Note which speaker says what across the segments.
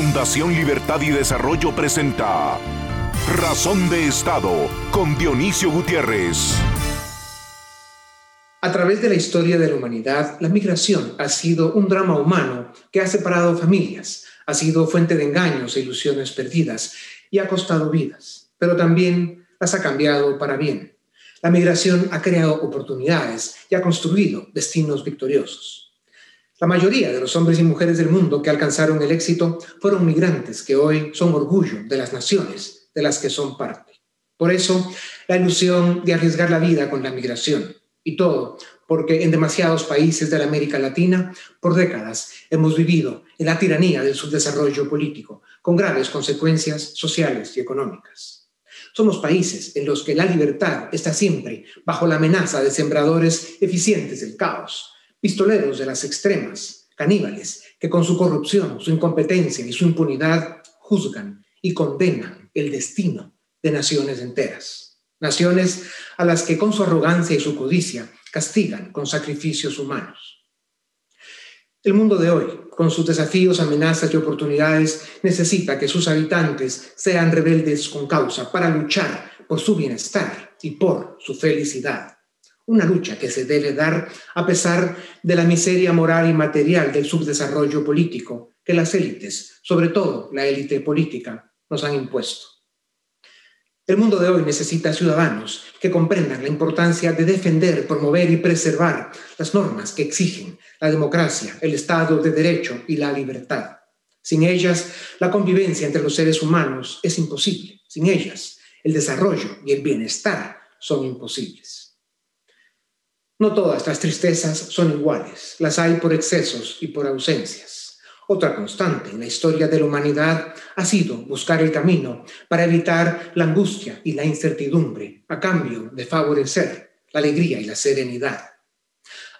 Speaker 1: Fundación Libertad y Desarrollo presenta Razón de Estado con Dionisio Gutiérrez.
Speaker 2: A través de la historia de la humanidad, la migración ha sido un drama humano que ha separado familias, ha sido fuente de engaños e ilusiones perdidas y ha costado vidas, pero también las ha cambiado para bien. La migración ha creado oportunidades y ha construido destinos victoriosos. La mayoría de los hombres y mujeres del mundo que alcanzaron el éxito fueron migrantes que hoy son orgullo de las naciones de las que son parte. Por eso, la ilusión de arriesgar la vida con la migración. Y todo porque en demasiados países de la América Latina, por décadas, hemos vivido en la tiranía del subdesarrollo político, con graves consecuencias sociales y económicas. Somos países en los que la libertad está siempre bajo la amenaza de sembradores eficientes del caos, pistoleros de las extremas, caníbales, que con su corrupción, su incompetencia y su impunidad juzgan y condenan el destino de naciones enteras. Naciones a las que con su arrogancia y su codicia castigan con sacrificios humanos. El mundo de hoy, con sus desafíos, amenazas y oportunidades, necesita que sus habitantes sean rebeldes con causa para luchar por su bienestar y por su felicidad una lucha que se debe dar a pesar de la miseria moral y material del subdesarrollo político que las élites, sobre todo la élite política, nos han impuesto. El mundo de hoy necesita ciudadanos que comprendan la importancia de defender, promover y preservar las normas que exigen la democracia, el Estado de Derecho y la libertad. Sin ellas, la convivencia entre los seres humanos es imposible. Sin ellas, el desarrollo y el bienestar son imposibles. No todas las tristezas son iguales, las hay por excesos y por ausencias. Otra constante en la historia de la humanidad ha sido buscar el camino para evitar la angustia y la incertidumbre a cambio de favorecer la alegría y la serenidad.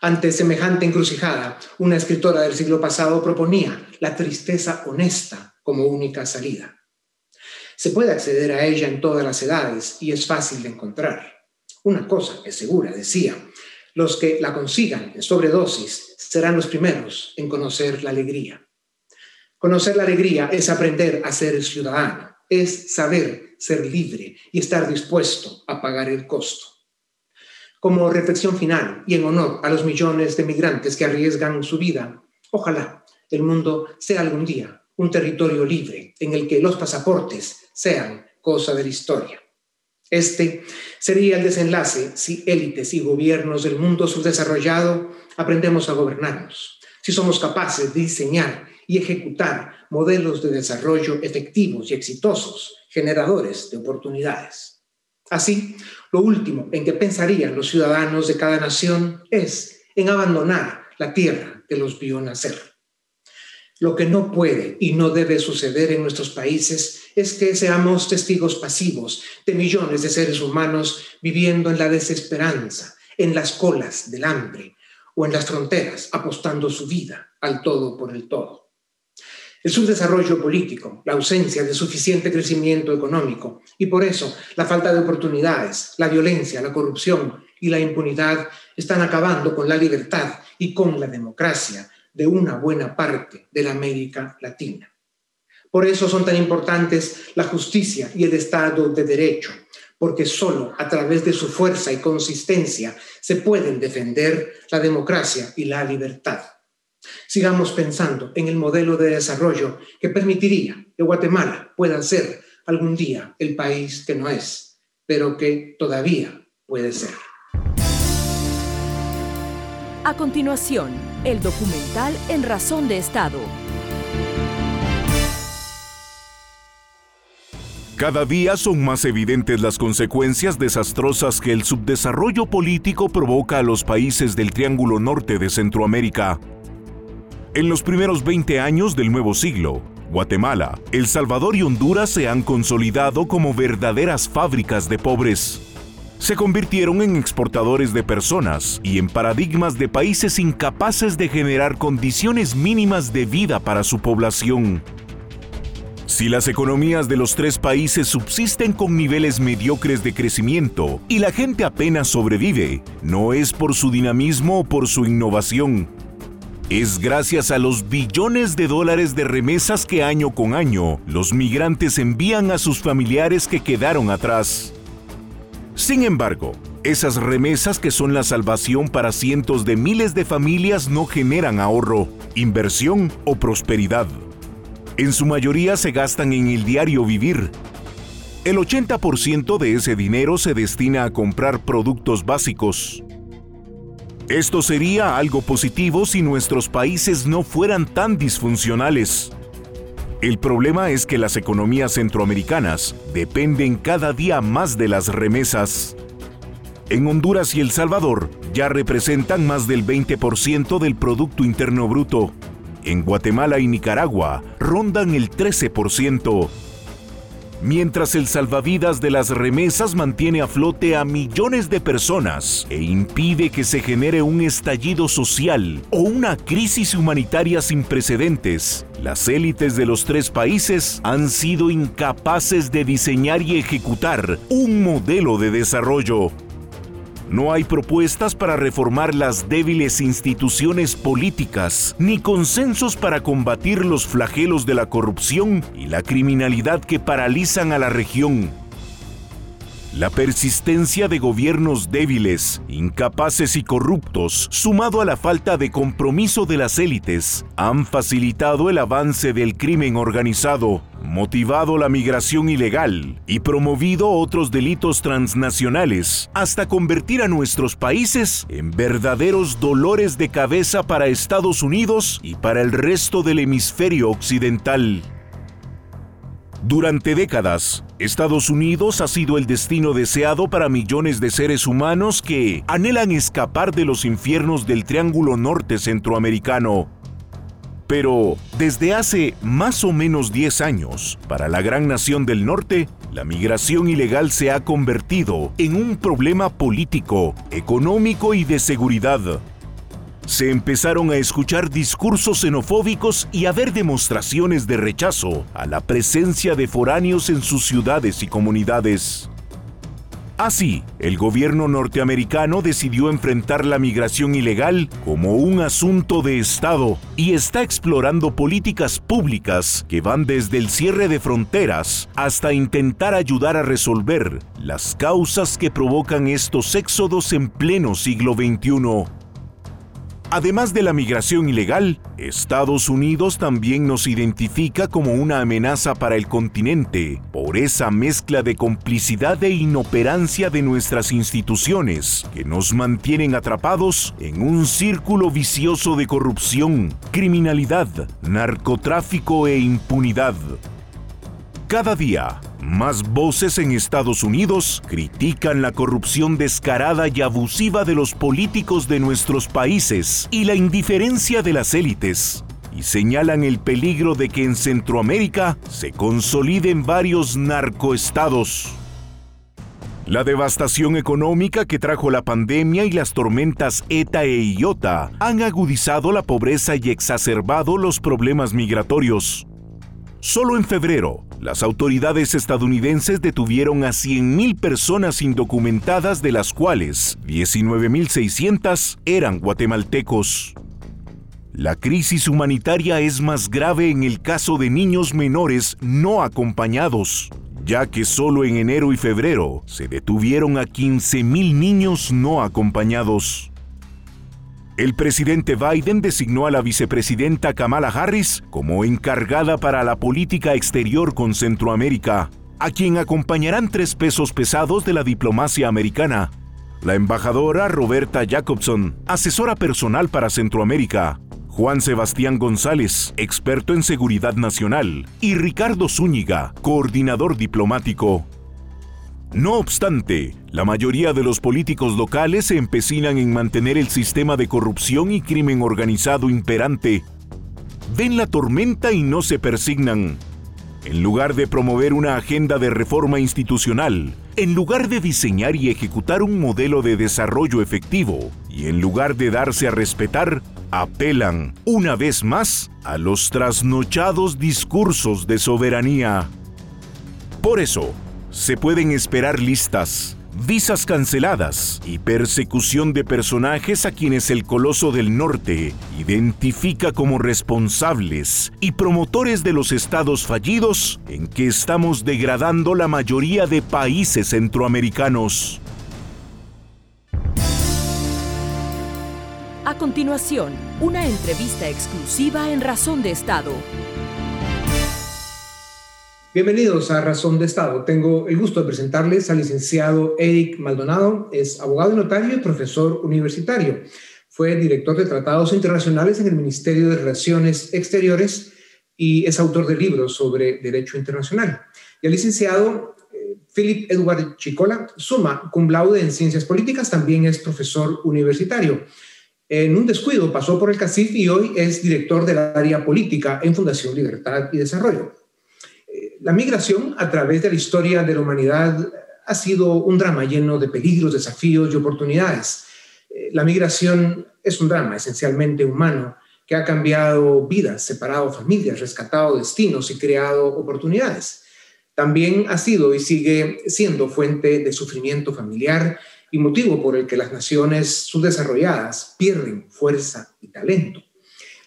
Speaker 2: Ante semejante encrucijada, una escritora del siglo pasado proponía la tristeza honesta como única salida. Se puede acceder a ella en todas las edades y es fácil de encontrar. Una cosa es segura, decía, los que la consigan en sobredosis serán los primeros en conocer la alegría. Conocer la alegría es aprender a ser ciudadano, es saber ser libre y estar dispuesto a pagar el costo. Como reflexión final y en honor a los millones de migrantes que arriesgan su vida, ojalá el mundo sea algún día un territorio libre en el que los pasaportes sean cosa de la historia. Este sería el desenlace si élites y gobiernos del mundo subdesarrollado aprendemos a gobernarnos, si somos capaces de diseñar y ejecutar modelos de desarrollo efectivos y exitosos, generadores de oportunidades. Así, lo último en que pensarían los ciudadanos de cada nación es en abandonar la tierra que los vio nacer. Lo que no puede y no debe suceder en nuestros países es que seamos testigos pasivos de millones de seres humanos viviendo en la desesperanza, en las colas del hambre o en las fronteras, apostando su vida al todo por el todo. El subdesarrollo político, la ausencia de suficiente crecimiento económico y por eso la falta de oportunidades, la violencia, la corrupción y la impunidad están acabando con la libertad y con la democracia de una buena parte de la América Latina. Por eso son tan importantes la justicia y el Estado de Derecho, porque solo a través de su fuerza y consistencia se pueden defender la democracia y la libertad. Sigamos pensando en el modelo de desarrollo que permitiría que Guatemala pueda ser algún día el país que no es, pero que todavía puede ser.
Speaker 3: A continuación, el documental En Razón de Estado.
Speaker 1: Cada día son más evidentes las consecuencias desastrosas que el subdesarrollo político provoca a los países del Triángulo Norte de Centroamérica. En los primeros 20 años del nuevo siglo, Guatemala, El Salvador y Honduras se han consolidado como verdaderas fábricas de pobres se convirtieron en exportadores de personas y en paradigmas de países incapaces de generar condiciones mínimas de vida para su población. Si las economías de los tres países subsisten con niveles mediocres de crecimiento y la gente apenas sobrevive, no es por su dinamismo o por su innovación. es gracias a los billones de dólares de remesas que año con año los migrantes envían a sus familiares que quedaron atrás. Sin embargo, esas remesas que son la salvación para cientos de miles de familias no generan ahorro, inversión o prosperidad. En su mayoría se gastan en el diario vivir. El 80% de ese dinero se destina a comprar productos básicos. Esto sería algo positivo si nuestros países no fueran tan disfuncionales. El problema es que las economías centroamericanas dependen cada día más de las remesas en Honduras y El Salvador ya representan más del 20% del Producto Interno Bruto. En Guatemala y Nicaragua rondan el 13%. Mientras el salvavidas de las remesas mantiene a flote a millones de personas e impide que se genere un estallido social o una crisis humanitaria sin precedentes, las élites de los tres países han sido incapaces de diseñar y ejecutar un modelo de desarrollo no hay propuestas para reformar las débiles instituciones políticas, ni consensos para combatir los flagelos de la corrupción y la criminalidad que paralizan a la región. La persistencia de gobiernos débiles, incapaces y corruptos, sumado a la falta de compromiso de las élites, han facilitado el avance del crimen organizado, motivado la migración ilegal y promovido otros delitos transnacionales, hasta convertir a nuestros países en verdaderos dolores de cabeza para Estados Unidos y para el resto del hemisferio occidental. Durante décadas, Estados Unidos ha sido el destino deseado para millones de seres humanos que anhelan escapar de los infiernos del Triángulo Norte Centroamericano. Pero desde hace más o menos 10 años, para la gran nación del norte, la migración ilegal se ha convertido en un problema político, económico y de seguridad se empezaron a escuchar discursos xenofóbicos y a ver demostraciones de rechazo a la presencia de foráneos en sus ciudades y comunidades. Así, el gobierno norteamericano decidió enfrentar la migración ilegal como un asunto de Estado y está explorando políticas públicas que van desde el cierre de fronteras hasta intentar ayudar a resolver las causas que provocan estos éxodos en pleno siglo XXI. Además de la migración ilegal, Estados Unidos también nos identifica como una amenaza para el continente por esa mezcla de complicidad e inoperancia de nuestras instituciones que nos mantienen atrapados en un círculo vicioso de corrupción, criminalidad, narcotráfico e impunidad. Cada día, más voces en Estados Unidos critican la corrupción descarada y abusiva de los políticos de nuestros países y la indiferencia de las élites, y señalan el peligro de que en Centroamérica se consoliden varios narcoestados. La devastación económica que trajo la pandemia y las tormentas ETA e IOTA han agudizado la pobreza y exacerbado los problemas migratorios. Solo en febrero, las autoridades estadounidenses detuvieron a 100.000 personas indocumentadas, de las cuales 19.600 eran guatemaltecos. La crisis humanitaria es más grave en el caso de niños menores no acompañados, ya que solo en enero y febrero se detuvieron a 15.000 niños no acompañados. El presidente Biden designó a la vicepresidenta Kamala Harris como encargada para la política exterior con Centroamérica, a quien acompañarán tres pesos pesados de la diplomacia americana. La embajadora Roberta Jacobson, asesora personal para Centroamérica, Juan Sebastián González, experto en seguridad nacional, y Ricardo Zúñiga, coordinador diplomático. No obstante, la mayoría de los políticos locales se empecinan en mantener el sistema de corrupción y crimen organizado imperante. Ven la tormenta y no se persignan. En lugar de promover una agenda de reforma institucional, en lugar de diseñar y ejecutar un modelo de desarrollo efectivo, y en lugar de darse a respetar, apelan, una vez más, a los trasnochados discursos de soberanía. Por eso, se pueden esperar listas, visas canceladas y persecución de personajes a quienes el Coloso del Norte identifica como responsables y promotores de los estados fallidos en que estamos degradando la mayoría de países centroamericanos.
Speaker 3: A continuación, una entrevista exclusiva en Razón de Estado.
Speaker 2: Bienvenidos a Razón de Estado. Tengo el gusto de presentarles al licenciado Eric Maldonado. Es abogado y notario y profesor universitario. Fue director de tratados internacionales en el Ministerio de Relaciones Exteriores y es autor de libros sobre derecho internacional. Y el licenciado eh, Philip Edward Chicola suma cum laude en ciencias políticas, también es profesor universitario. En un descuido pasó por el CACIF y hoy es director del área política en Fundación Libertad y Desarrollo. La migración a través de la historia de la humanidad ha sido un drama lleno de peligros, desafíos y oportunidades. Eh, la migración es un drama esencialmente humano que ha cambiado vidas, separado familias, rescatado destinos y creado oportunidades. También ha sido y sigue siendo fuente de sufrimiento familiar y motivo por el que las naciones subdesarrolladas pierden fuerza y talento.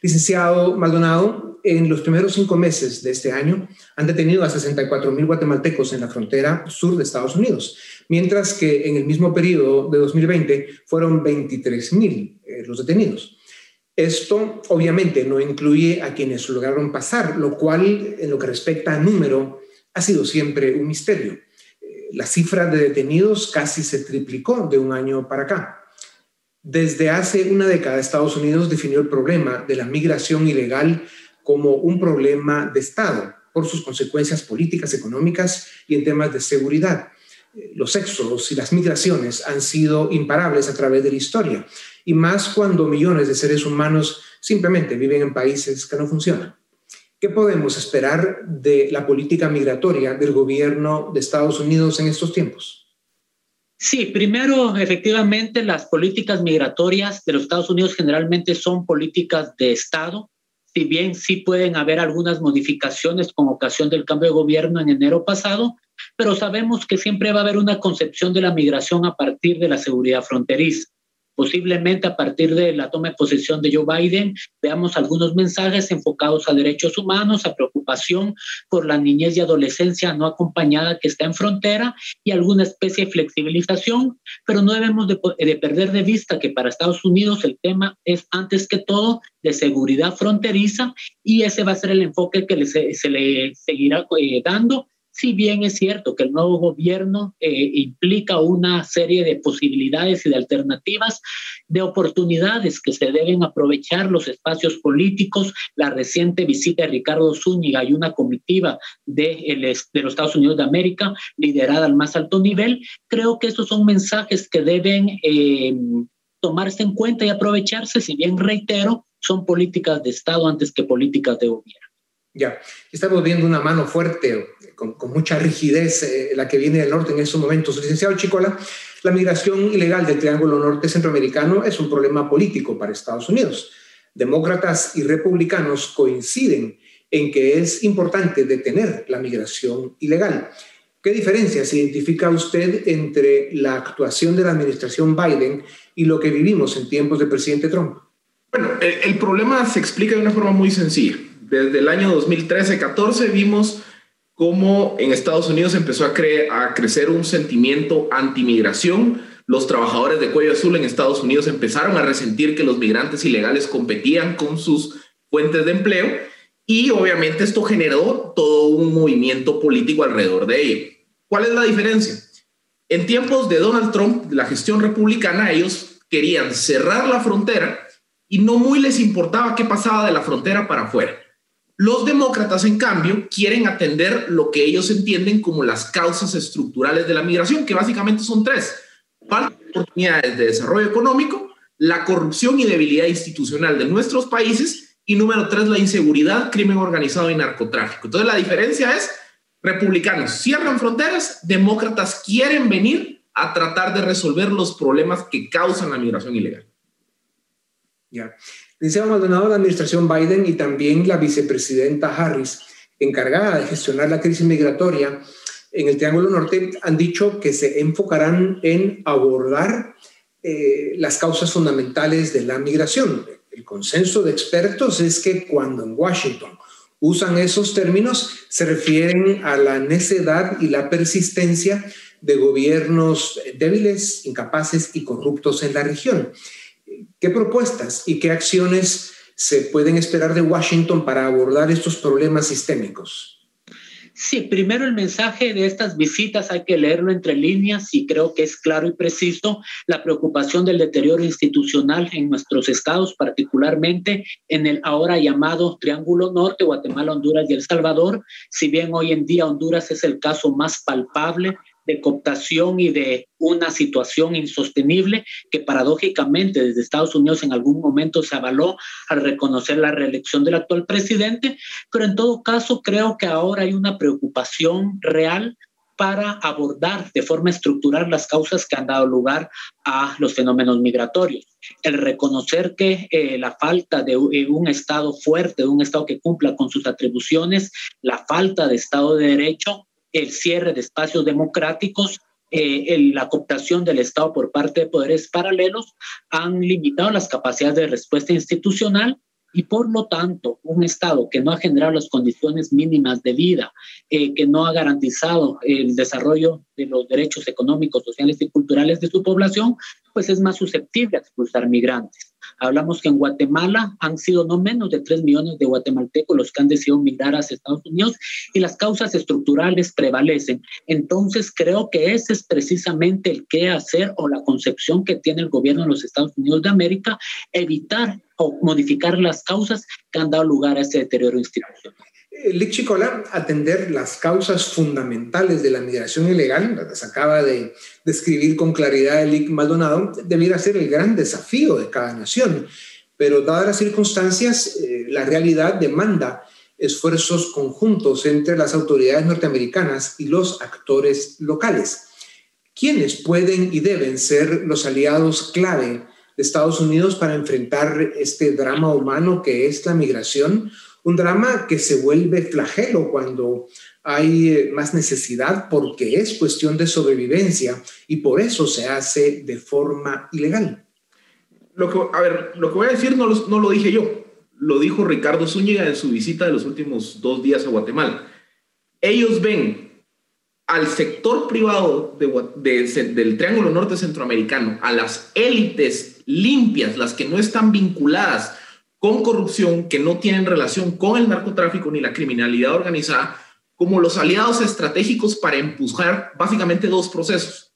Speaker 2: Licenciado Maldonado, en los primeros cinco meses de este año han detenido a 64 mil guatemaltecos en la frontera sur de Estados Unidos, mientras que en el mismo periodo de 2020 fueron 23 mil eh, los detenidos. Esto obviamente no incluye a quienes lograron pasar, lo cual en lo que respecta a número ha sido siempre un misterio la cifra de detenidos casi se triplicó de un año para acá. Desde hace una década Estados Unidos definió el problema de la migración ilegal como un problema de Estado por sus consecuencias políticas, económicas y en temas de seguridad. Los éxodos y las migraciones han sido imparables a través de la historia, y más cuando millones de seres humanos simplemente viven en países que no funcionan. ¿Qué podemos esperar de la política migratoria del gobierno de Estados Unidos en estos tiempos?
Speaker 4: Sí, primero, efectivamente, las políticas migratorias de los Estados Unidos generalmente son políticas de Estado, si bien sí pueden haber algunas modificaciones con ocasión del cambio de gobierno en enero pasado, pero sabemos que siempre va a haber una concepción de la migración a partir de la seguridad fronteriza. Posiblemente a partir de la toma de posesión de Joe Biden veamos algunos mensajes enfocados a derechos humanos, a preocupación por la niñez y adolescencia no acompañada que está en frontera y alguna especie de flexibilización, pero no debemos de, perder de vista que para Estados Unidos el tema es antes que todo de seguridad fronteriza y ese va a ser el enfoque que se le seguirá eh, dando si bien es cierto que el nuevo gobierno eh, implica una serie de posibilidades y de alternativas, de oportunidades que se deben aprovechar los espacios políticos, la reciente visita de Ricardo Zúñiga y una comitiva de, de los Estados Unidos de América, liderada al más alto nivel, creo que esos son mensajes que deben eh, tomarse en cuenta y aprovecharse, si bien reitero, son políticas de Estado antes que políticas de gobierno.
Speaker 2: Ya, estamos viendo una mano fuerte, con, mucha rigidez, eh, la que viene del norte en estos momentos. Licenciado Chicola, la migración ilegal del Triángulo Norte Centroamericano es un problema político para Estados Unidos. Demócratas y republicanos coinciden en que es importante detener la migración ilegal. ¿Qué diferencias identifica usted entre la actuación de la administración Biden y lo que vivimos en tiempos del presidente Trump?
Speaker 5: Bueno, el problema se explica de una forma muy sencilla desde el año 2013-14 vimos cómo en Estados Unidos empezó a, a crecer un sentimiento anti-migración. Los trabajadores de cuello azul en Estados Unidos empezaron a resentir que los migrantes ilegales competían con sus fuentes de empleo y obviamente esto generó todo un movimiento político alrededor de ello. ¿Cuál es la diferencia? En tiempos de Donald Trump, la gestión republicana, ellos querían cerrar la frontera y no muy les importaba qué pasaba de la frontera para afuera. Los demócratas, en cambio, quieren atender lo que ellos entienden como las causas estructurales de la migración, que básicamente son tres. Falta de oportunidades de desarrollo económico, la corrupción y debilidad institucional de nuestros países y número tres, la inseguridad, crimen organizado y narcotráfico. Entonces la diferencia es, republicanos cierran fronteras, demócratas quieren venir a tratar de resolver los problemas que causan la migración ilegal.
Speaker 2: Ya. Licenciado Maldonado, la administración Biden y también la vicepresidenta Harris, encargada de gestionar la crisis migratoria, en el Triángulo Norte han dicho que se enfocarán en abordar eh, las causas fundamentales de la migración. El consenso de expertos es que cuando en Washington usan esos términos, se refieren a la necedad y la persistencia de gobiernos débiles, incapaces y corruptos en la región. ¿Qué propuestas y qué acciones se pueden esperar de Washington para abordar estos problemas sistémicos?
Speaker 4: Sí, primero el mensaje de estas visitas hay que leerlo entre líneas y creo que es claro y preciso la preocupación del deterioro institucional en nuestros estados, particularmente en el ahora llamado Triángulo Norte, Guatemala, Honduras y El Salvador. Si bien hoy en día Honduras es el caso más palpable, de cooptación y de una situación insostenible que paradójicamente desde Estados Unidos en algún momento se avaló al reconocer la reelección del actual presidente, pero en todo caso creo que ahora hay una preocupación real para abordar de forma estructural las causas que han dado lugar a los fenómenos migratorios. El reconocer que eh, la falta de eh, un Estado fuerte, de un Estado que cumpla con sus atribuciones, la falta de Estado de Derecho, el cierre de espacios democráticos, eh, la cooptación del Estado por parte de poderes paralelos han limitado las capacidades de respuesta institucional y por lo tanto un Estado que no ha generado las condiciones mínimas de vida, eh, que no ha garantizado el desarrollo de los derechos económicos, sociales y culturales de su población, pues es más susceptible a expulsar migrantes. Hablamos que en Guatemala han sido no menos de 3 millones de guatemaltecos los que han decidido migrar hacia Estados Unidos y las causas estructurales prevalecen. Entonces creo que ese es precisamente el qué hacer o la concepción que tiene el gobierno de los Estados Unidos de América, evitar o modificar las causas que han dado lugar a ese deterioro institucional.
Speaker 2: Lick Chicola, atender las causas fundamentales de la migración ilegal, las acaba de describir con claridad Lick Maldonado, debiera ser el gran desafío de cada nación. Pero dadas las circunstancias, eh, la realidad demanda esfuerzos conjuntos entre las autoridades norteamericanas y los actores locales. ¿Quiénes pueden y deben ser los aliados clave de Estados Unidos para enfrentar este drama humano que es la migración? Un drama que se vuelve flagelo cuando hay eh, más necesidad porque es cuestión de sobrevivencia y por eso se hace de forma ilegal.
Speaker 5: Lo que, a ver, lo que voy a decir no lo, no lo dije yo, lo dijo Ricardo Zúñiga en su visita de los últimos dos días a Guatemala. Ellos ven al sector privado del Triángulo Norte Centroamericano, a las élites limpias, las que no están vinculadas con corrupción que no tienen relación con el narcotráfico ni la criminalidad organizada como los aliados estratégicos para empujar básicamente dos procesos.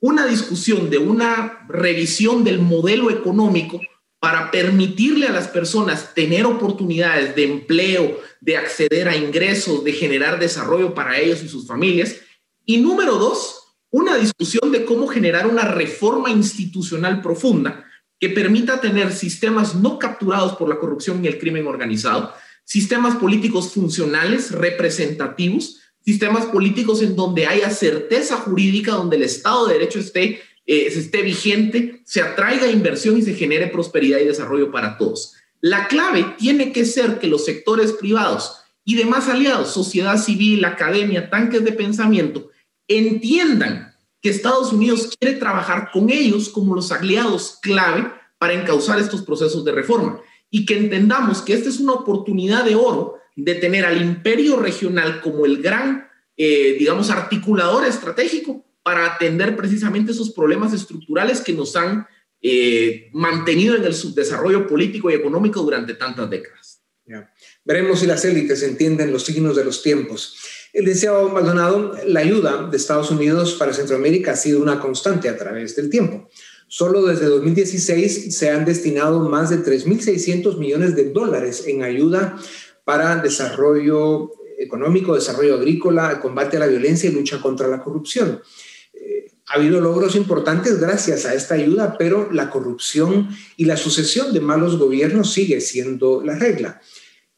Speaker 5: Una discusión de una revisión del modelo económico para permitirle a las personas tener oportunidades de empleo, de acceder a ingresos, de generar desarrollo para ellos y sus familias. Y número dos, una discusión de cómo generar una reforma institucional profunda que permita tener sistemas no capturados por la corrupción y el crimen organizado, sistemas políticos funcionales, representativos, sistemas políticos en donde haya certeza jurídica, donde el Estado de Derecho esté, eh, esté vigente, se atraiga inversión y se genere prosperidad y desarrollo para todos. La clave tiene que ser que los sectores privados y demás aliados, sociedad civil, academia, tanques de pensamiento, entiendan que Estados Unidos quiere trabajar con ellos como los aliados clave para encauzar estos procesos de reforma y que entendamos que esta es una oportunidad de oro de tener al imperio regional como el gran, eh, digamos, articulador estratégico para atender precisamente esos problemas estructurales que nos han eh, mantenido en el subdesarrollo político y económico durante tantas décadas.
Speaker 2: Veremos si las élites entienden los signos de los tiempos. Deseado Maldonado, la ayuda de Estados Unidos para Centroamérica ha sido una constante a través del tiempo. Solo desde 2016 se han destinado más de 3.600 millones de dólares en ayuda para desarrollo económico, desarrollo agrícola, combate a la violencia y lucha contra la corrupción. Eh, ha habido logros importantes gracias a esta ayuda, pero la corrupción y la sucesión de malos gobiernos sigue siendo la regla.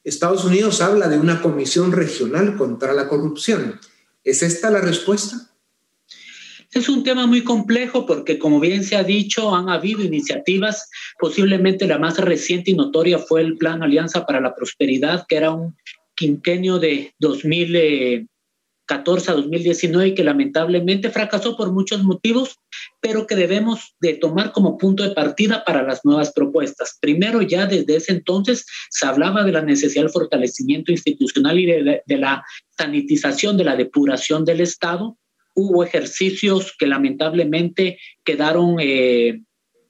Speaker 2: Estados Unidos habla de una comisión regional contra la corrupción. ¿Es esta la respuesta?
Speaker 4: Es un tema muy complejo porque, como bien se ha dicho, han habido iniciativas. Posiblemente la más reciente y notoria fue el Plan Alianza para la Prosperidad, que era un quinquenio de 2000, 2014 a 2019 y que lamentablemente fracasó por muchos motivos, pero que debemos de tomar como punto de partida para las nuevas propuestas. Primero, ya desde ese entonces se hablaba de la necesidad del fortalecimiento institucional y de, la sanitización, de la depuración del Estado. Hubo ejercicios que lamentablemente quedaron eh,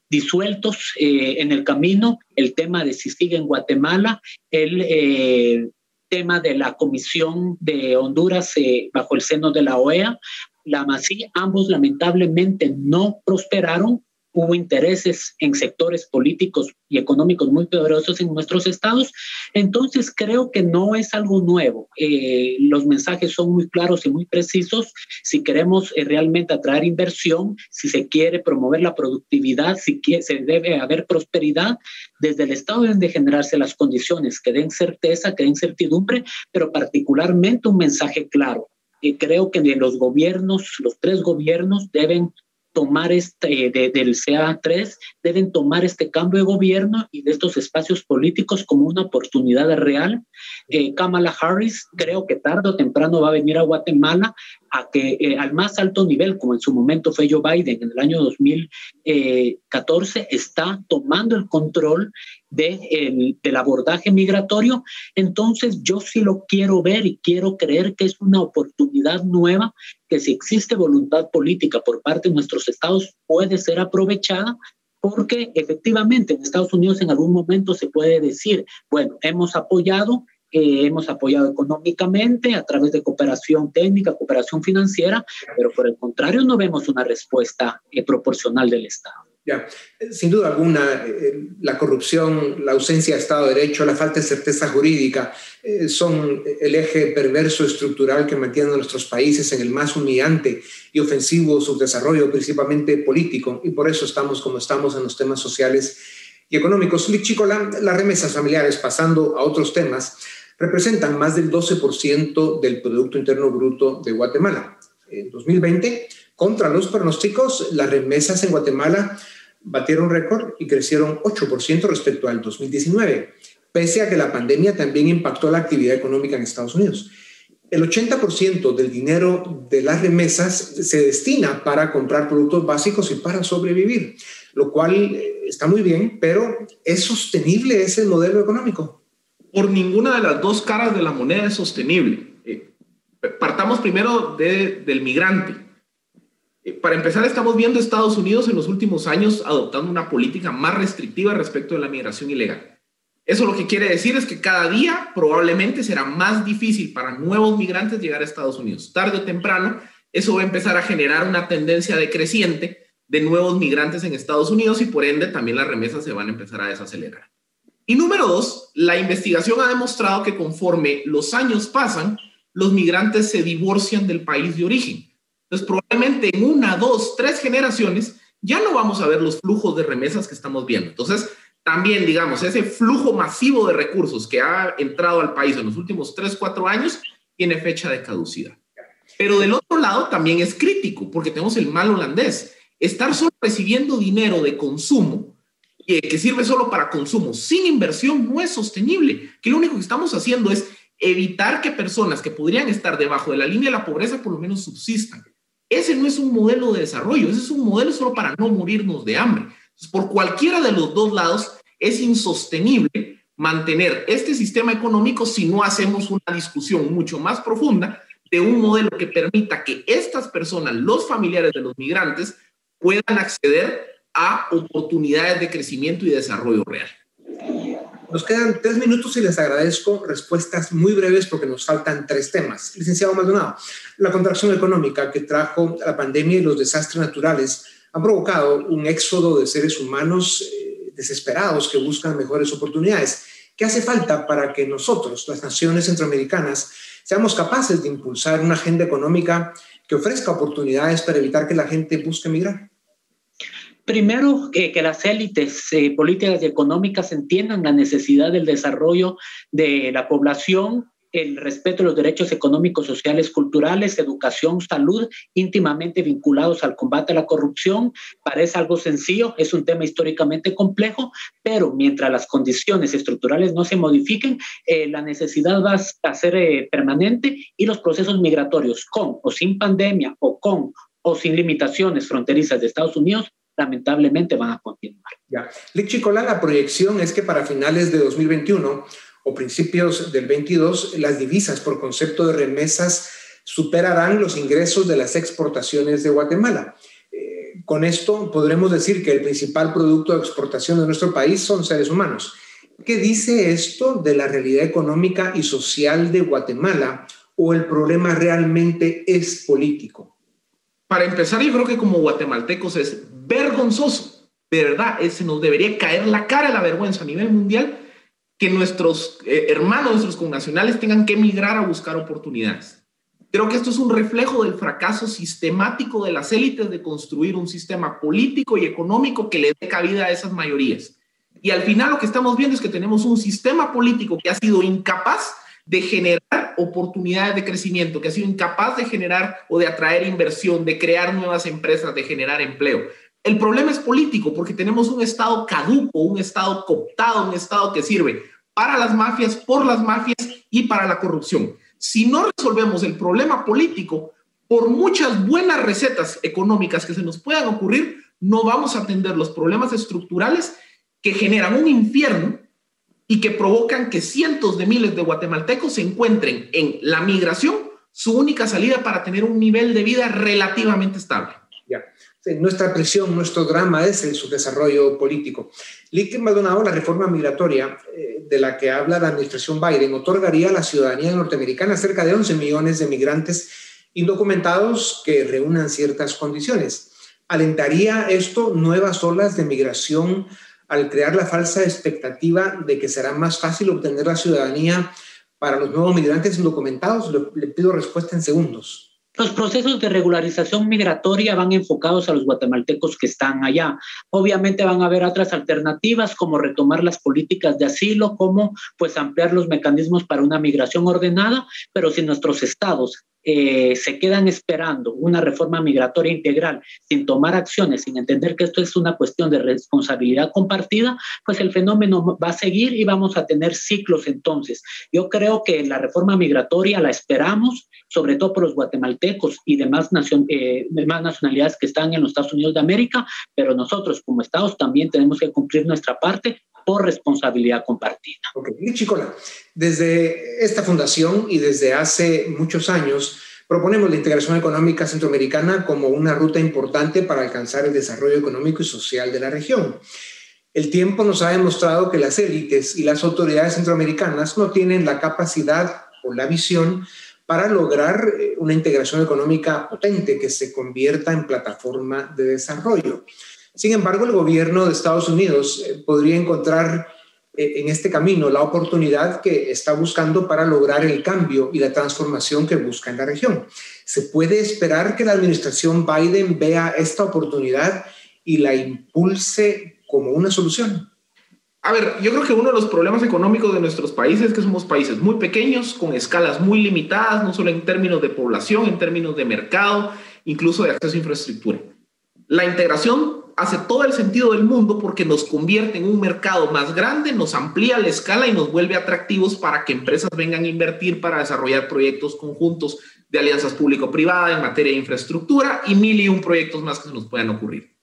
Speaker 4: disueltos eh, en el camino, el tema de si sigue en Guatemala, el eh, tema de la Comisión de Honduras eh, bajo el seno de la OEA, la MASI, ambos lamentablemente no prosperaron hubo intereses en sectores políticos y económicos muy poderosos en nuestros estados. Entonces creo que no es algo nuevo. Eh, los mensajes son muy claros y muy precisos. Si queremos eh, realmente atraer inversión, si se quiere promover la productividad, si se debe haber prosperidad, desde el Estado deben de generarse las condiciones que den certeza, que den certidumbre, pero particularmente un mensaje claro. Y creo que los gobiernos, los tres gobiernos deben tomar este, del CA3, deben tomar este cambio de gobierno y de estos espacios políticos como una oportunidad real. Eh, Kamala Harris creo que tarde o temprano va a venir a Guatemala a que eh, al más alto nivel, como en su momento fue Joe Biden en el año 2014, está tomando el control de, del abordaje migratorio. Entonces yo sí lo quiero ver y quiero creer que es una oportunidad nueva que si existe voluntad política por parte de nuestros estados puede ser aprovechada porque efectivamente en Estados Unidos en algún momento se puede decir, bueno, hemos apoyado eh, hemos apoyado económicamente a través de cooperación técnica, cooperación financiera, pero por el contrario no vemos una respuesta eh, proporcional del Estado.
Speaker 2: Ya, sin duda alguna, eh, la corrupción, la ausencia de Estado de Derecho, la falta de certeza jurídica son el eje perverso estructural que mantiene a nuestros países en el más humillante y ofensivo subdesarrollo, principalmente político, y por eso estamos como estamos en los temas sociales y económicos. Chico, las remesas familiares, pasando a otros temas, representan más del 12% del Producto Interno Bruto de Guatemala. En 2020, contra los pronósticos, las remesas en Guatemala batieron récord y crecieron 8% respecto al 2019, pese a que la pandemia también impactó la actividad económica en Estados Unidos. El 80% del dinero de las remesas se destina para comprar productos básicos y para sobrevivir, lo cual eh, está muy bien, pero ¿es sostenible ese modelo económico?
Speaker 5: Por ninguna de las dos caras de la moneda es sostenible. Eh, partamos primero del migrante. Eh, para empezar, estamos viendo Estados Unidos en los últimos años adoptando una política más restrictiva respecto de la migración ilegal. Eso lo que quiere decir es que cada día probablemente será más difícil para nuevos migrantes llegar a Estados Unidos. Tarde o temprano, eso va a empezar a generar una tendencia decreciente de nuevos migrantes en Estados Unidos y por ende también las remesas se van a empezar a desacelerar. Y número dos, la investigación ha demostrado que conforme los años pasan, los migrantes se divorcian del país de origen. Entonces, probablemente en una, dos, tres generaciones ya no vamos a ver los flujos de remesas que estamos viendo. Entonces, también, digamos, ese flujo masivo de recursos que ha entrado al país en los últimos tres, cuatro años tiene fecha de caducidad. Pero del otro lado también es crítico, porque tenemos el mal holandés. Estar solo recibiendo dinero de consumo que, sirve solo para consumo sin inversión no es sostenible, que lo único que estamos haciendo es evitar que personas que podrían estar debajo de la línea de la pobreza por lo menos subsistan. Ese no es un modelo de desarrollo, ese es un modelo solo para no morirnos de hambre. por cualquiera de los dos lados es insostenible mantener este sistema económico si no hacemos una discusión mucho más profunda de un modelo que permita que estas personas, los familiares de los migrantes, puedan acceder a oportunidades de crecimiento y desarrollo real.
Speaker 2: Nos quedan tres minutos y les agradezco respuestas muy breves porque nos faltan tres temas. Licenciado Maldonado, la contracción económica que trajo la pandemia y los desastres naturales han provocado un éxodo de seres humanos eh, desesperados que buscan mejores oportunidades. ¿Qué hace falta para que nosotros, las naciones centroamericanas, seamos capaces de impulsar una agenda económica que ofrezca oportunidades para evitar que la gente busque emigrar?
Speaker 4: Primero, que, las élites eh, políticas y económicas entiendan la necesidad del desarrollo de la población el respeto de los derechos económicos, sociales, culturales, educación, salud, íntimamente vinculados al combate a la corrupción. Parece algo sencillo, es un tema históricamente complejo, pero mientras las condiciones estructurales no se modifiquen, eh, la necesidad va a ser eh, permanente y los procesos migratorios con o sin pandemia o con o sin limitaciones fronterizas de Estados Unidos lamentablemente van a continuar.
Speaker 2: Ya. Chicola, la proyección es que para finales de 2021 o principios del 22, las divisas por concepto de remesas superarán los ingresos de las exportaciones de Guatemala. Eh, con esto podremos decir que el principal producto de exportación de nuestro país son seres humanos. ¿Qué dice esto de la realidad económica y social de Guatemala o el problema realmente es político?
Speaker 5: Para empezar, yo creo que como guatemaltecos es vergonzoso, de verdad, se nos debería caer la cara la vergüenza a nivel mundial que nuestros eh, hermanos, nuestros connacionales tengan que emigrar a buscar oportunidades. Creo que esto es un reflejo del fracaso sistemático de las élites de construir un sistema político y económico que le dé cabida a esas mayorías. Y al final lo que estamos viendo es que tenemos un sistema político que ha sido incapaz de generar oportunidades de crecimiento, que ha sido incapaz de generar o de atraer inversión, de crear nuevas empresas, de generar empleo. El problema es político porque tenemos un Estado caduco, un Estado cooptado, un Estado que sirve para las mafias, por las mafias y para la corrupción. Si no resolvemos el problema político, por muchas buenas recetas económicas que se nos puedan ocurrir, no vamos a atender los problemas estructurales que generan un infierno y que provocan que cientos de miles de guatemaltecos se encuentren en la migración su única salida para tener un nivel de vida relativamente estable
Speaker 2: nuestra presión, nuestro drama es el subdesarrollo político. Lick Maldonado, la reforma migratoria eh, de la que habla la administración Biden, otorgaría a la ciudadanía norteamericana cerca de 11 millones de migrantes indocumentados que reúnan ciertas condiciones. ¿Alentaría esto nuevas olas de migración al crear la falsa expectativa de que será más fácil obtener la ciudadanía para los nuevos migrantes indocumentados? Le pido respuesta en segundos.
Speaker 4: Los procesos de regularización migratoria van enfocados a los guatemaltecos que están allá. Obviamente van a haber otras alternativas como retomar las políticas de asilo, como pues ampliar los mecanismos para una migración ordenada, pero si nuestros estados eh, se quedan esperando una reforma migratoria integral sin tomar acciones, sin entender que esto es una cuestión de responsabilidad compartida, pues el fenómeno va a seguir y vamos a tener ciclos entonces. Yo creo que la reforma migratoria la esperamos, sobre todo por los guatemaltecos y demás, eh, demás nacionalidades que están en los Estados Unidos de América, pero nosotros como estados también tenemos que cumplir nuestra parte por responsabilidad compartida.
Speaker 2: Ok, Chicola, desde esta fundación y desde hace muchos años proponemos la integración económica centroamericana como una ruta importante para alcanzar el desarrollo económico y social de la región. El tiempo nos ha demostrado que las élites y las autoridades centroamericanas no tienen la capacidad o la visión para lograr eh, una integración económica potente que se convierta en plataforma de desarrollo. Sin embargo, el gobierno de Estados Unidos eh, podría encontrar eh, en este camino la oportunidad que está buscando para lograr el cambio y la transformación que busca en la región. ¿Se puede esperar que la administración Biden vea esta oportunidad y la impulse como una solución?
Speaker 5: A ver, yo creo que uno de los problemas económicos de nuestros países es que somos países muy pequeños, con escalas muy limitadas, no solo en términos de población, en términos de mercado, incluso de acceso a infraestructura. La integración hace todo el sentido del mundo porque nos convierte en un mercado más grande, nos amplía la escala y nos vuelve atractivos para que empresas vengan a invertir para desarrollar proyectos conjuntos de alianzas público-privadas en materia de infraestructura y mil y un proyectos más que se nos puedan ocurrir.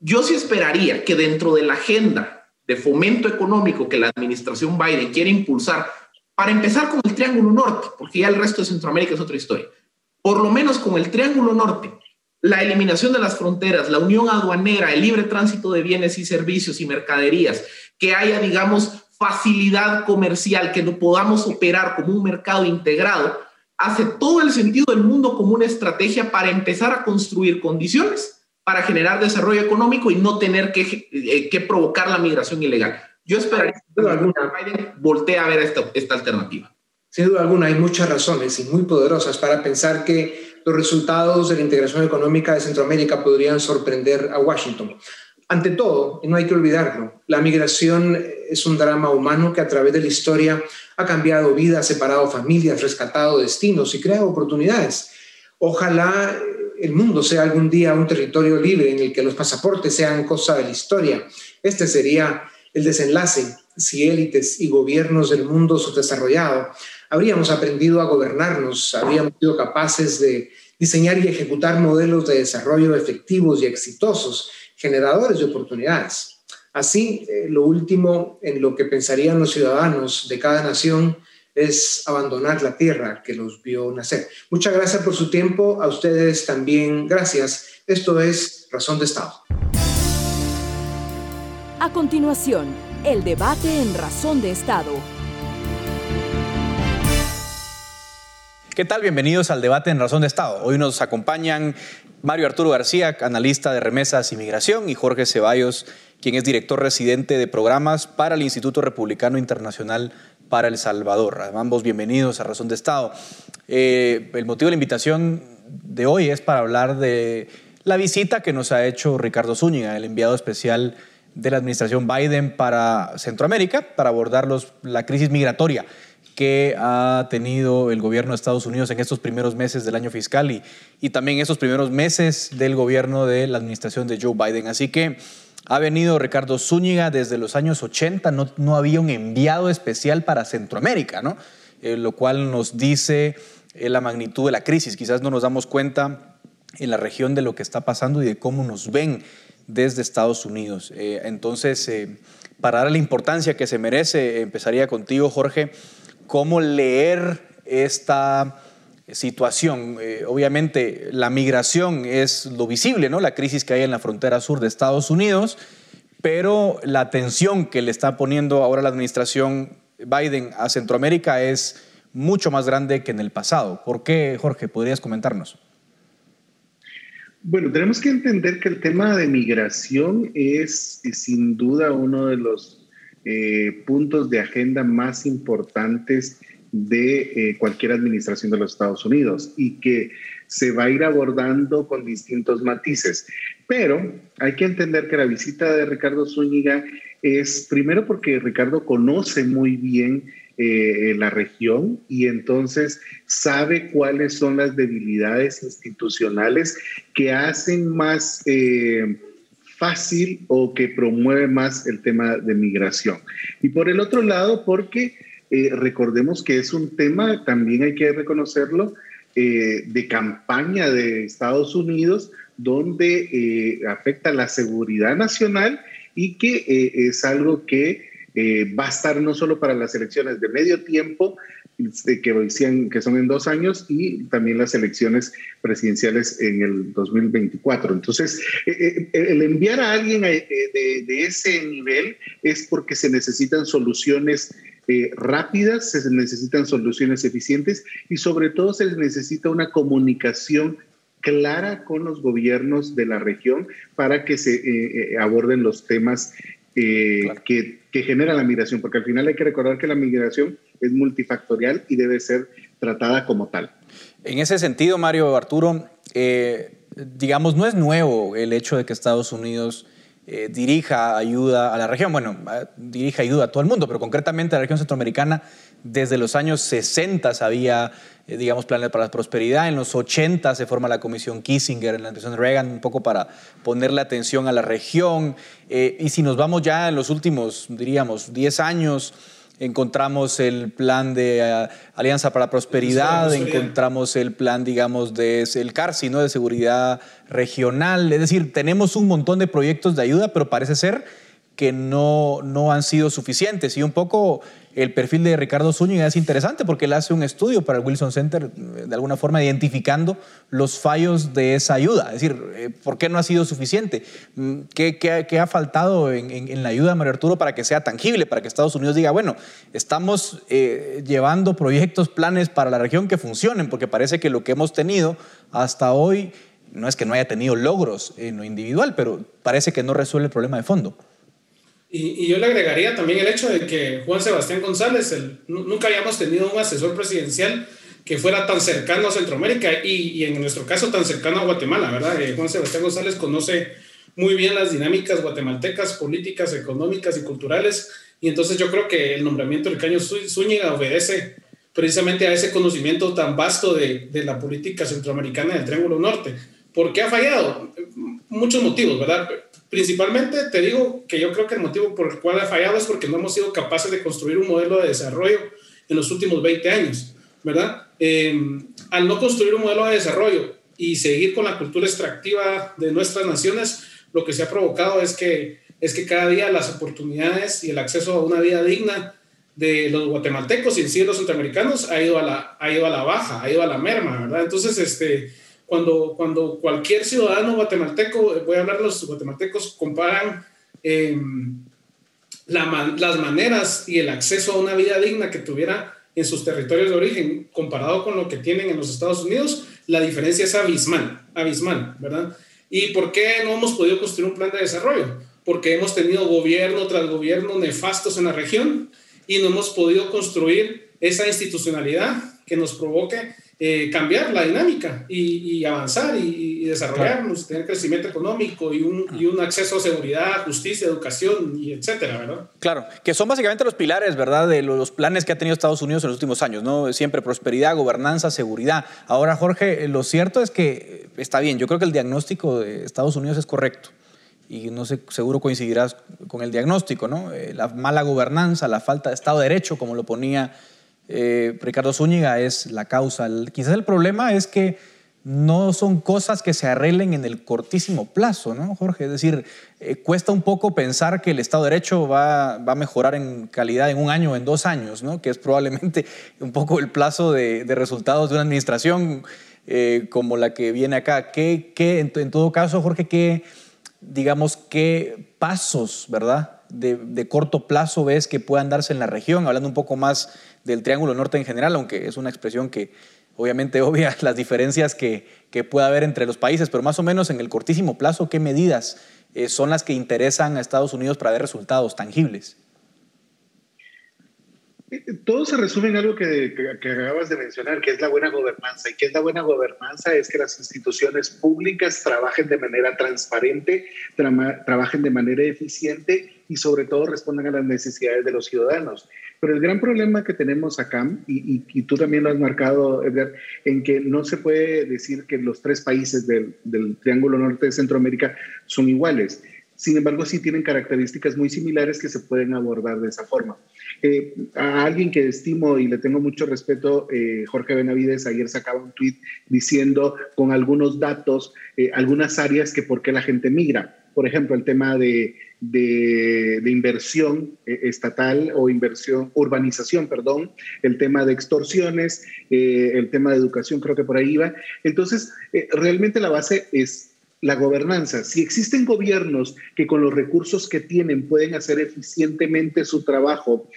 Speaker 5: Yo sí esperaría que dentro de la agenda de fomento económico que la administración Biden quiere impulsar, para empezar con el Triángulo Norte, porque ya el resto de Centroamérica es otra historia, por lo menos con el Triángulo Norte, la eliminación de las fronteras, la unión aduanera, el libre tránsito de bienes y servicios y mercaderías, que haya, digamos, facilidad comercial, que no podamos operar como un mercado integrado, hace todo el sentido del mundo como una estrategia para empezar a construir condiciones para generar desarrollo económico y no tener que, eh, que provocar la migración ilegal. Yo esperaría que Biden voltee a ver esta, esta alternativa.
Speaker 2: Sin duda alguna, hay muchas razones y muy poderosas para pensar que los resultados de la integración económica de Centroamérica podrían sorprender a Washington. Ante todo, y no hay que olvidarlo, la migración es un drama humano que a través de la historia ha cambiado vidas, separado familias, rescatado destinos y creado oportunidades. Ojalá el mundo sea algún día un territorio libre en el que los pasaportes sean cosa de la historia. Este sería el desenlace si élites y gobiernos del mundo subdesarrollado habríamos aprendido a gobernarnos, habríamos sido capaces de diseñar y ejecutar modelos de desarrollo efectivos y exitosos, generadores de oportunidades. Así, eh, lo último en lo que pensarían los ciudadanos de cada nación es abandonar la tierra que los vio nacer. Muchas gracias por su tiempo, a ustedes también gracias. Esto es Razón de Estado.
Speaker 3: A continuación, el debate en Razón de Estado.
Speaker 6: ¿Qué tal? Bienvenidos al debate en Razón de Estado. Hoy nos acompañan Mario Arturo García, analista de remesas y migración, y Jorge Ceballos, quien es director residente de programas para el Instituto Republicano Internacional para El Salvador. Ambos bienvenidos a Razón de Estado. Eh, el motivo de la invitación de hoy es para hablar de la visita que nos ha hecho Ricardo Zúñiga, el enviado especial de la administración Biden para Centroamérica, para abordar la crisis migratoria que ha tenido el gobierno de Estados Unidos en estos primeros meses del año fiscal y, y también estos primeros meses del gobierno de la administración de Joe Biden. Así que ha venido Ricardo Zúñiga desde los años 80, no, no había un enviado especial para Centroamérica, ¿no? Eh, lo cual nos dice eh, la magnitud de la crisis. Quizás no nos damos cuenta en la región de lo que está pasando y de cómo nos ven desde Estados Unidos. Eh, entonces, para dar la importancia que se merece, empezaría contigo, Jorge cómo leer esta situación. Eh, obviamente la migración es lo visible, ¿no? La crisis que hay en la frontera sur de Estados Unidos, pero la atención que le está poniendo ahora la administración Biden a Centroamérica es mucho más grande que en el pasado. ¿Por qué, Jorge? ¿Podrías comentarnos?
Speaker 7: Bueno, tenemos que entender que el tema de migración es, es sin duda uno de los eh, puntos de agenda más importantes de eh, cualquier administración de los Estados Unidos y que se va a ir abordando con distintos matices. Pero hay que entender que la visita de Ricardo Zúñiga es primero porque Ricardo conoce muy bien eh, la región y entonces sabe cuáles son las debilidades institucionales que hacen más fácil o que promueve más el tema de migración. Y por el otro lado, porque eh, recordemos que es un tema, también hay que reconocerlo, eh, de campaña de Estados Unidos, donde eh, afecta la seguridad nacional y que es algo que va a estar no solo para las elecciones de medio tiempo, que decían que son en dos años y también las elecciones presidenciales en el 2024. Entonces, eh, eh, el enviar a alguien eh, de, ese nivel es porque se necesitan soluciones rápidas, se necesitan soluciones eficientes y sobre todo se necesita una comunicación clara con los gobiernos de la región para que se aborden los temas que, que genera la migración, porque al final hay que recordar que la migración es multifactorial y debe ser tratada como tal.
Speaker 6: En ese sentido, Mario Arturo, eh, digamos, no es nuevo el hecho de que Estados Unidos eh, dirija ayuda a la región, bueno, dirija ayuda a todo el mundo, pero concretamente a la región centroamericana, desde los años 60 había, eh, digamos, planes para la prosperidad, en los 80 se forma la Comisión Kissinger, en la administración Reagan, un poco para ponerle atención a la región, y si nos vamos ya en los últimos, diríamos, 10 años, encontramos el plan de eh, Alianza para la Prosperidad, encontramos el plan, digamos, de el CARSI, ¿no? de seguridad regional. Es decir, tenemos un montón de proyectos de ayuda, pero parece ser que no, no han sido suficientes. Y un poco el perfil de Ricardo Zúñiga es interesante porque él hace un estudio para el Wilson Center, eh, de alguna forma identificando los fallos de esa ayuda. Es decir, eh, ¿por qué no ha sido suficiente? Mm, ¿Qué, qué, ha faltado en, en, la ayuda, Mario Arturo, para que sea tangible, para que Estados Unidos diga, bueno, estamos eh, llevando proyectos, planes para la región que funcionen? Porque parece que lo que hemos tenido hasta hoy no es que no haya tenido logros en lo individual, pero parece que no resuelve el problema de fondo.
Speaker 8: Y, yo le agregaría también el hecho de que Juan Sebastián González, nunca habíamos tenido un asesor presidencial que fuera tan cercano a Centroamérica y, en nuestro caso tan cercano a Guatemala, ¿verdad? Eh, Juan Sebastián González conoce muy bien las dinámicas guatemaltecas, políticas, económicas y culturales. Y entonces yo creo que el nombramiento del Caño Zúñiga obedece precisamente a ese conocimiento tan vasto de la política centroamericana del Triángulo Norte. ¿Por qué ha fallado? Muchos motivos, ¿verdad? Principalmente te digo que yo creo que el motivo por el cual ha fallado es porque no hemos sido capaces de construir un modelo de desarrollo en los últimos 20 años, ¿verdad? Em, al no construir un modelo de desarrollo y seguir con la cultura extractiva de nuestras naciones, lo que se ha provocado es que, es que cada día las oportunidades y el acceso a una vida digna de los guatemaltecos y en sí los centroamericanos ha ido a la, ha ido a la baja, ha ido a la merma, ¿verdad? Entonces, este, cuando, cuando cualquier ciudadano guatemalteco, voy a hablar de los guatemaltecos, comparan em, las maneras y el acceso a una vida digna que tuviera en sus territorios de origen comparado con lo que tienen en los Estados Unidos, la diferencia es abismal, abismal, ¿verdad? ¿Y por qué no hemos podido construir un plan de desarrollo? Porque hemos tenido gobierno tras gobierno nefastos en la región y no hemos podido construir esa institucionalidad que nos provoque eh, cambiar la dinámica y, avanzar y, desarrollarnos, tener crecimiento económico y un, y un, acceso a seguridad, justicia, educación y etcétera, ¿verdad?
Speaker 6: Claro, que son básicamente los pilares, ¿verdad?, de los planes que ha tenido Estados Unidos en los últimos años, ¿no? Siempre prosperidad, gobernanza, seguridad. Ahora, Jorge, lo cierto es que está bien, yo creo que el diagnóstico de Estados Unidos es correcto y no sé, seguro coincidirás con el diagnóstico, ¿no? Eh, la mala gobernanza, la falta de Estado de Derecho, como lo ponía eh, Ricardo Zúñiga es la causa. quizás el problema es que no son cosas que se arreglen en el cortísimo plazo, ¿no, Jorge? Es decir, eh, cuesta un poco pensar que el Estado de Derecho va, a mejorar en calidad en un año o en dos años, ¿no? Que es probablemente un poco el plazo de, resultados de una administración eh, como la que viene acá. ¿Qué, en, todo caso, Jorge, qué, digamos, qué pasos, ¿verdad? De, corto plazo ves que puedan darse en la región, hablando un poco más del Triángulo Norte en general, aunque es una expresión que obviamente obvia las diferencias que, que pueda haber entre los países, pero más o menos en el cortísimo plazo, ¿qué medidas eh, son las que interesan a Estados Unidos para ver resultados tangibles?
Speaker 7: Eh, todo se resume en algo que, que, acabas de mencionar, que es la buena gobernanza. ¿Y qué es la buena gobernanza? Es que las instituciones públicas trabajen de manera transparente, trabajen de manera eficiente y sobre todo respondan a las necesidades de los ciudadanos. Pero el gran problema que tenemos acá, y, tú también lo has marcado, Edgar, en que no se puede decir que los tres países del, Triángulo Norte de Centroamérica son iguales. Sin embargo, sí tienen características muy similares que se pueden abordar de esa forma. Eh, a alguien que estimo y le tengo mucho respeto, eh, Jorge Benavides, ayer sacaba un tweet diciendo con algunos datos, eh, algunas áreas que por qué la gente migra. Por ejemplo, el tema de de, inversión eh, estatal o inversión, urbanización, perdón, el tema de extorsiones, eh, el tema de educación, creo que por ahí iba. Entonces, eh, realmente la base es la gobernanza. Si existen gobiernos que con los recursos que tienen pueden hacer eficientemente su trabajo,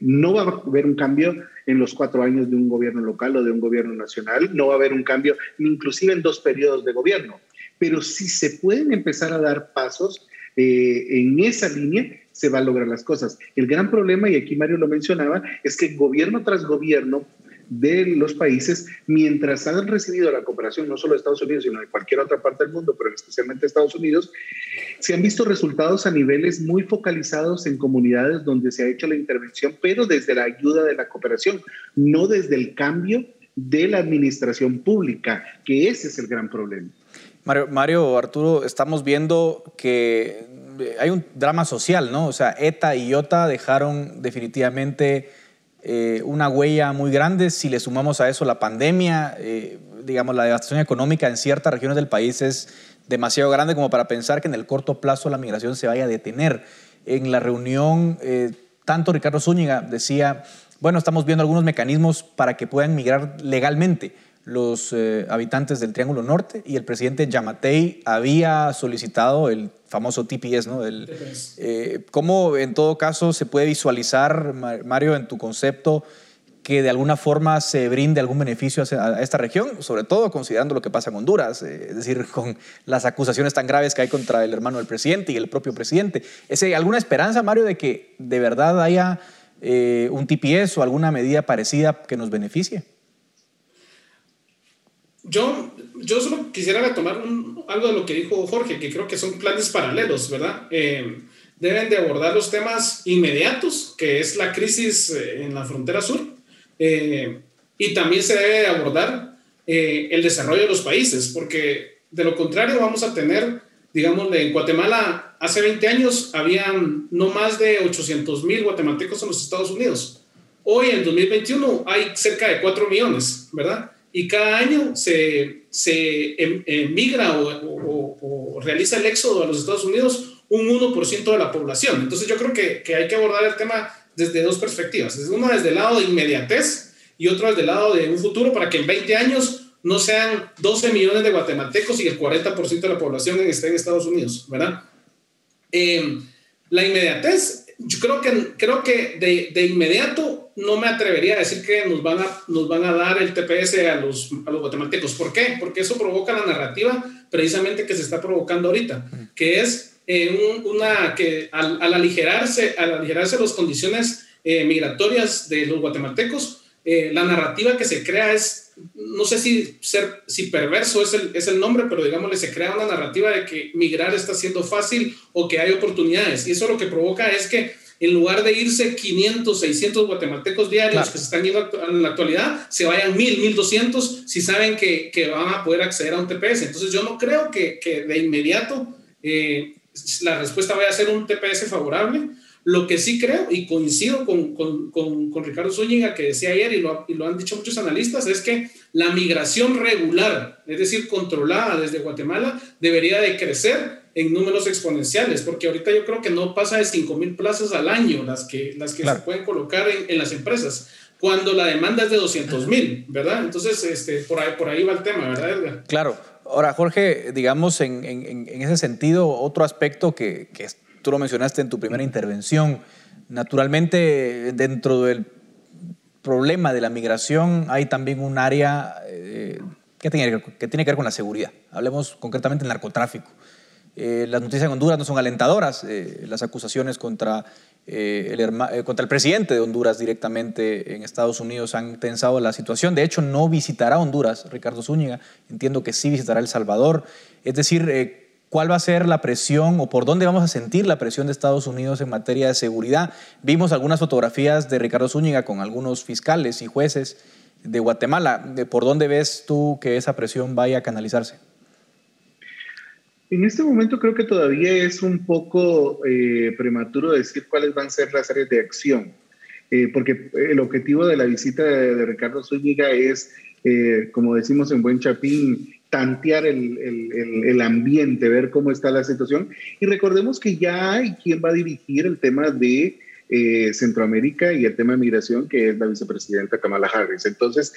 Speaker 7: no va a haber un cambio en los cuatro años de un gobierno local o de un gobierno nacional, no va a haber un cambio inclusive en dos periodos de gobierno. Pero si se pueden empezar a dar pasos, eh, en esa línea se van a lograr las cosas. El gran problema, y aquí Mario lo mencionaba, es que gobierno tras gobierno de los países, mientras han recibido la cooperación no solo de Estados Unidos, sino de cualquier otra parte del mundo, pero especialmente de Estados Unidos, se han visto resultados a niveles muy focalizados en comunidades donde se ha hecho la intervención, pero desde la ayuda de la cooperación, no desde el cambio de la administración pública, que ese es el gran problema.
Speaker 6: Mario, Arturo, estamos viendo que eh, hay un drama social, ¿no? O sea, ETA y IOTA dejaron definitivamente eh, una huella muy grande. Si le sumamos a eso la pandemia, eh, digamos, la devastación económica en ciertas regiones del país es demasiado grande como para pensar que en el corto plazo la migración se vaya a detener. En la reunión, tanto Ricardo Zúñiga decía, bueno, estamos viendo algunos mecanismos para que puedan migrar legalmente los eh, habitantes del Triángulo Norte y el presidente Yamatei había solicitado el famoso TPS, ¿no? Eh, ¿Cómo en todo caso se puede visualizar, Mario, en tu concepto, que de alguna forma se brinde algún beneficio a esta región, sobre todo considerando lo que pasa en Honduras, eh, es decir, con las acusaciones tan graves que hay contra el hermano del presidente y el propio presidente? ¿Es alguna esperanza, Mario, de que de verdad haya un TPS o alguna medida parecida que nos beneficie?
Speaker 8: Yo, yo solo quisiera retomar algo de lo que dijo Jorge, que creo que son planes paralelos, ¿verdad? Eh, deben de abordar los temas inmediatos, que es la crisis eh, en la frontera sur, eh, y también se debe abordar el desarrollo de los países, porque de lo contrario vamos a tener, digamos, en Guatemala hace 20 años habían no más de 800 mil guatemaltecos en los Estados Unidos. Hoy, en 2021, hay cerca de 4 millones, ¿verdad? Y cada año se, se em, emigra o, o, realiza el éxodo a los Estados Unidos un 1% de la población. Entonces yo creo que, que, hay que abordar el tema desde dos perspectivas. Una desde el lado de inmediatez y otra desde el lado de un futuro para que en 20 años no sean 12 millones de guatemaltecos y el 40% de la población esté en Estados Unidos, ¿verdad? Eh, la inmediatez, yo creo que, creo que de, de, inmediato no me atrevería a decir que nos van a, nos van a dar el TPS a los, a los guatemaltecos. ¿Por qué? Porque eso provoca la narrativa precisamente que se está provocando ahorita, que es eh, una que al, aligerarse, al aligerarse las condiciones eh, migratorias de los guatemaltecos, eh, la narrativa que se crea es, no sé si, ser, si perverso es el, es el nombre, pero digámosle, se crea una narrativa de que migrar está siendo fácil o que hay oportunidades. Y eso lo que provoca es que en lugar de irse 500, 600 guatemaltecos diarios que se están yendo en la actualidad, se vayan 1000, 1200 si saben que, que, van a poder acceder a un TPS. Entonces yo no creo que, que de inmediato eh, la respuesta vaya a ser un TPS favorable. Lo que sí creo, y coincido con, con, con, Ricardo Zúñiga, que decía ayer, y lo, y lo, han dicho muchos analistas, es que la migración regular, es decir, controlada desde Guatemala, debería de crecer en números exponenciales, porque ahorita yo creo que no pasa de 5 mil plazas al año las que, las que se pueden colocar en, en, las empresas, cuando la demanda es de 200 mil, ¿verdad? Entonces, este, por, ahí, por ahí va el tema, ¿verdad, Edgar?
Speaker 6: Claro. Ahora, Jorge, digamos, en, en, en ese sentido, otro aspecto que, que tú lo mencionaste en tu primera intervención, naturalmente dentro del problema de la migración hay también un área eh, que, tiene, que ver con la seguridad. Hablemos concretamente del narcotráfico. Eh, las noticias en Honduras no son alentadoras. Eh, las acusaciones contra, el, contra el presidente de Honduras directamente en Estados Unidos han tensado la situación. De hecho, no visitará Honduras Ricardo Zúñiga. Entiendo que sí visitará El Salvador. Es decir, ¿cuál va a ser la presión o por dónde vamos a sentir la presión de Estados Unidos en materia de seguridad? Vimos algunas fotografías de Ricardo Zúñiga con algunos fiscales y jueces de Guatemala. ¿Por dónde ves tú que esa presión vaya a canalizarse?
Speaker 7: En este momento creo que todavía es un poco eh, prematuro decir cuáles van a ser las áreas de acción, eh, porque el objetivo de la visita de, Ricardo Zúñiga es, eh, como decimos en Buen Chapín, tantear el, el, el, ambiente, ver cómo está la situación. Y recordemos que ya hay quien va a dirigir el tema de Centroamérica y el tema de migración, que es la vicepresidenta Kamala Harris. Entonces,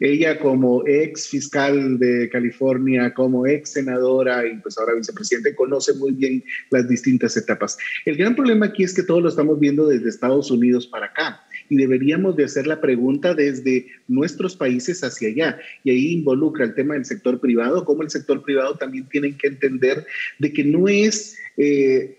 Speaker 7: ella como ex fiscal de California, como ex senadora y pues ahora vicepresidente, conoce muy bien las distintas etapas. El gran problema aquí es que todo lo estamos viendo desde Estados Unidos para acá y deberíamos de hacer la pregunta desde nuestros países hacia allá. Y ahí involucra el tema del sector privado, como el sector privado también tiene que entender de que no es... Eh,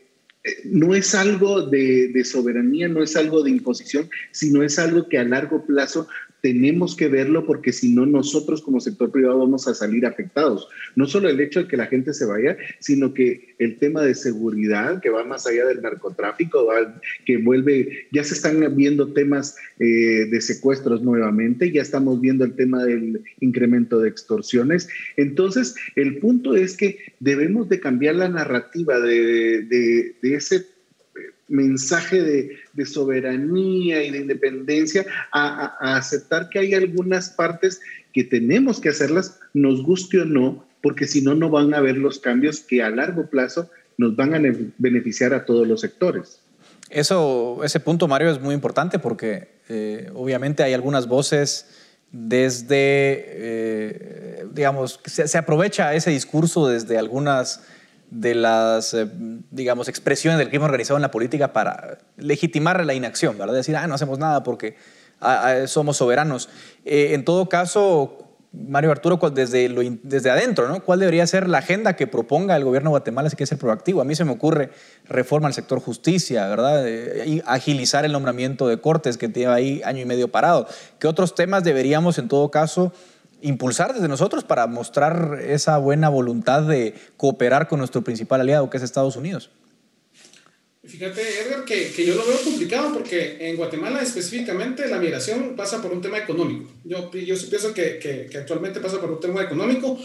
Speaker 7: no es algo de, soberanía, no es algo de imposición, sino es algo que a largo plazo tenemos que verlo porque si no nosotros como sector privado vamos a salir afectados. No solo el hecho de que la gente se vaya, sino que el tema de seguridad que va más allá del narcotráfico, que vuelve, ya se están viendo temas eh, de secuestros nuevamente, ya estamos viendo el tema del incremento de extorsiones. Entonces, el punto es que debemos de cambiar la narrativa de, de, de ese mensaje de, soberanía y de independencia a, aceptar que hay algunas partes que tenemos que hacerlas, nos guste o no, porque si no, no van a haber los cambios que a largo plazo nos van a beneficiar a todos los sectores.
Speaker 6: Eso, ese punto, Mario, es muy importante porque eh, obviamente hay algunas voces desde, eh, digamos, se, se, aprovecha ese discurso desde algunas de las, eh, digamos, expresiones del crimen organizado en la política para legitimar la inacción, ¿verdad? Decir, ah, no hacemos nada porque ah, ah, somos soberanos. Eh, en todo caso, Mario Arturo, desde, desde adentro, ¿no? ¿Cuál debería ser la agenda que proponga el gobierno de Guatemala si quiere ser proactivo? A mí se me ocurre reforma al sector justicia, ¿verdad? y agilizar el nombramiento de cortes que tiene ahí año y medio parado. ¿Qué otros temas deberíamos, en todo caso, impulsar desde nosotros para mostrar esa buena voluntad de cooperar con nuestro principal aliado, que es Estados Unidos?
Speaker 8: Fíjate, Edgar, que, que, yo lo veo complicado porque en Guatemala específicamente la migración pasa por un tema económico. Yo, yo pienso que, que, que actualmente pasa por un tema económico,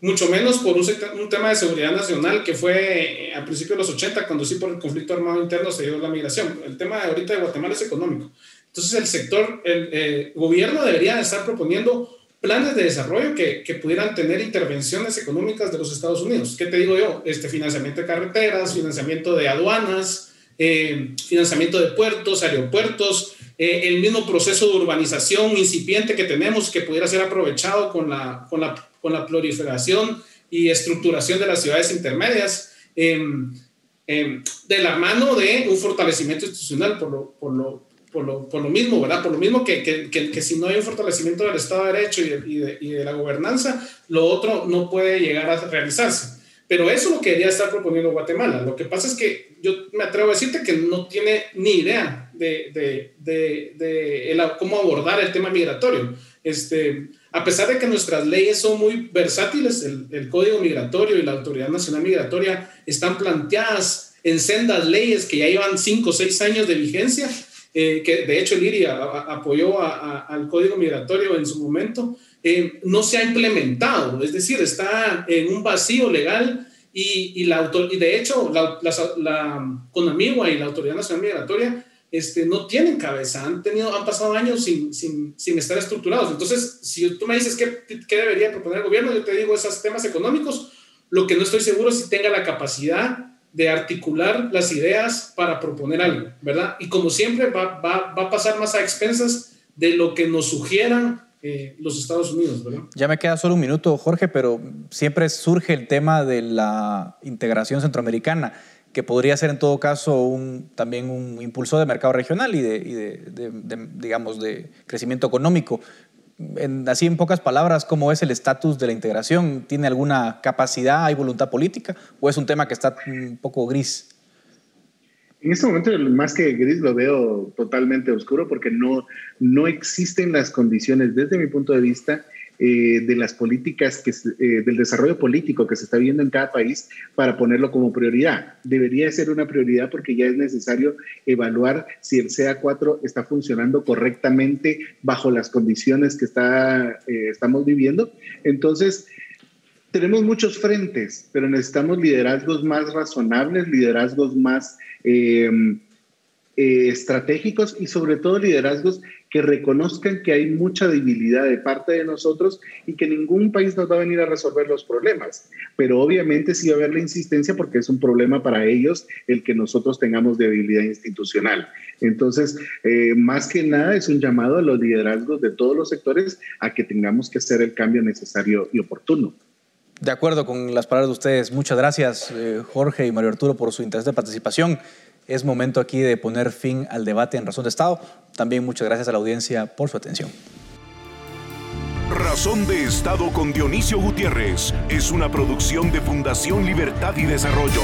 Speaker 8: mucho menos por un, un, tema de seguridad nacional que fue eh, a principios de los 80, cuando sí por el conflicto armado interno se dio la migración. El tema de ahorita de Guatemala es económico. Entonces el sector, el eh, gobierno debería estar proponiendo planes de desarrollo que, que, pudieran tener intervenciones económicas de los Estados Unidos. ¿Qué te digo yo? Este financiamiento de carreteras, financiamiento de aduanas, eh, financiamiento de puertos, aeropuertos, eh, el mismo proceso de urbanización incipiente que tenemos que pudiera ser aprovechado con la, con la, con la proliferación y estructuración de las ciudades intermedias. Em, em, de la mano de un fortalecimiento institucional por lo, por lo, por lo, por lo mismo, ¿verdad? Por lo mismo que, que, que, si no hay un fortalecimiento del Estado de Derecho y de, y, de, y de, la gobernanza, lo otro no puede llegar a realizarse. Pero eso lo quería estar proponiendo Guatemala. Lo que pasa es que yo me atrevo a decirte que no tiene ni idea de, de, el, cómo abordar el tema migratorio. Este, a pesar de que nuestras leyes son muy versátiles, el, el Código Migratorio y la Autoridad Nacional Migratoria están planteadas en sendas leyes que ya llevan cinco o seis años de vigencia, eh, que de hecho Liria apoyó a, a, al Código Migratorio en su momento, eh, no se ha implementado, es decir, está en un vacío legal y, y, la y de hecho la, la, la CONAMIGUA y la Autoridad Nacional Migratoria este, no tienen cabeza, han, tenido, han pasado años sin, sin, sin estar estructurados. Entonces, si tú me dices qué, qué debería proponer el gobierno, yo te digo esos temas económicos, lo que no estoy seguro es si tenga la capacidad de articular las ideas para proponer algo, ¿verdad? Y como siempre va, va, va a pasar más a expensas de lo que nos sugieran eh, los Estados Unidos, ¿verdad?
Speaker 6: Ya me queda solo un minuto, Jorge, pero siempre surge el tema de la integración centroamericana, que podría ser en todo caso un, también un impulsor de mercado regional y, de digamos, de crecimiento económico. Así en pocas palabras, ¿cómo es el estatus de la integración? ¿Tiene alguna capacidad, hay voluntad política o es un tema que está un poco gris?
Speaker 7: En este momento, más que gris, lo veo totalmente oscuro porque no, no existen las condiciones, desde mi punto de vista, eh, de las políticas, eh, del desarrollo político que se está viendo en cada país para ponerlo como prioridad. Debería ser una prioridad porque ya es necesario evaluar si el CA4 está funcionando correctamente bajo las condiciones que está, eh, estamos viviendo. Entonces, tenemos muchos frentes, pero necesitamos liderazgos más razonables, liderazgos más estratégicos y sobre todo liderazgos que reconozcan que hay mucha debilidad de parte de nosotros y que ningún país nos va a venir a resolver los problemas. Pero obviamente sí va a haber la insistencia porque es un problema para ellos el que nosotros tengamos debilidad institucional. Entonces, eh, más que nada es un llamado a los liderazgos de todos los sectores a que tengamos que hacer el cambio necesario y oportuno.
Speaker 6: De acuerdo con las palabras de ustedes. Muchas gracias, eh, Jorge y Mario Arturo, por su interés de participación. Es momento aquí de poner fin al debate en Razón de Estado. También muchas gracias a la audiencia por su atención.
Speaker 1: Razón de Estado con Dionisio Gutiérrez es una producción de Fundación Libertad y Desarrollo.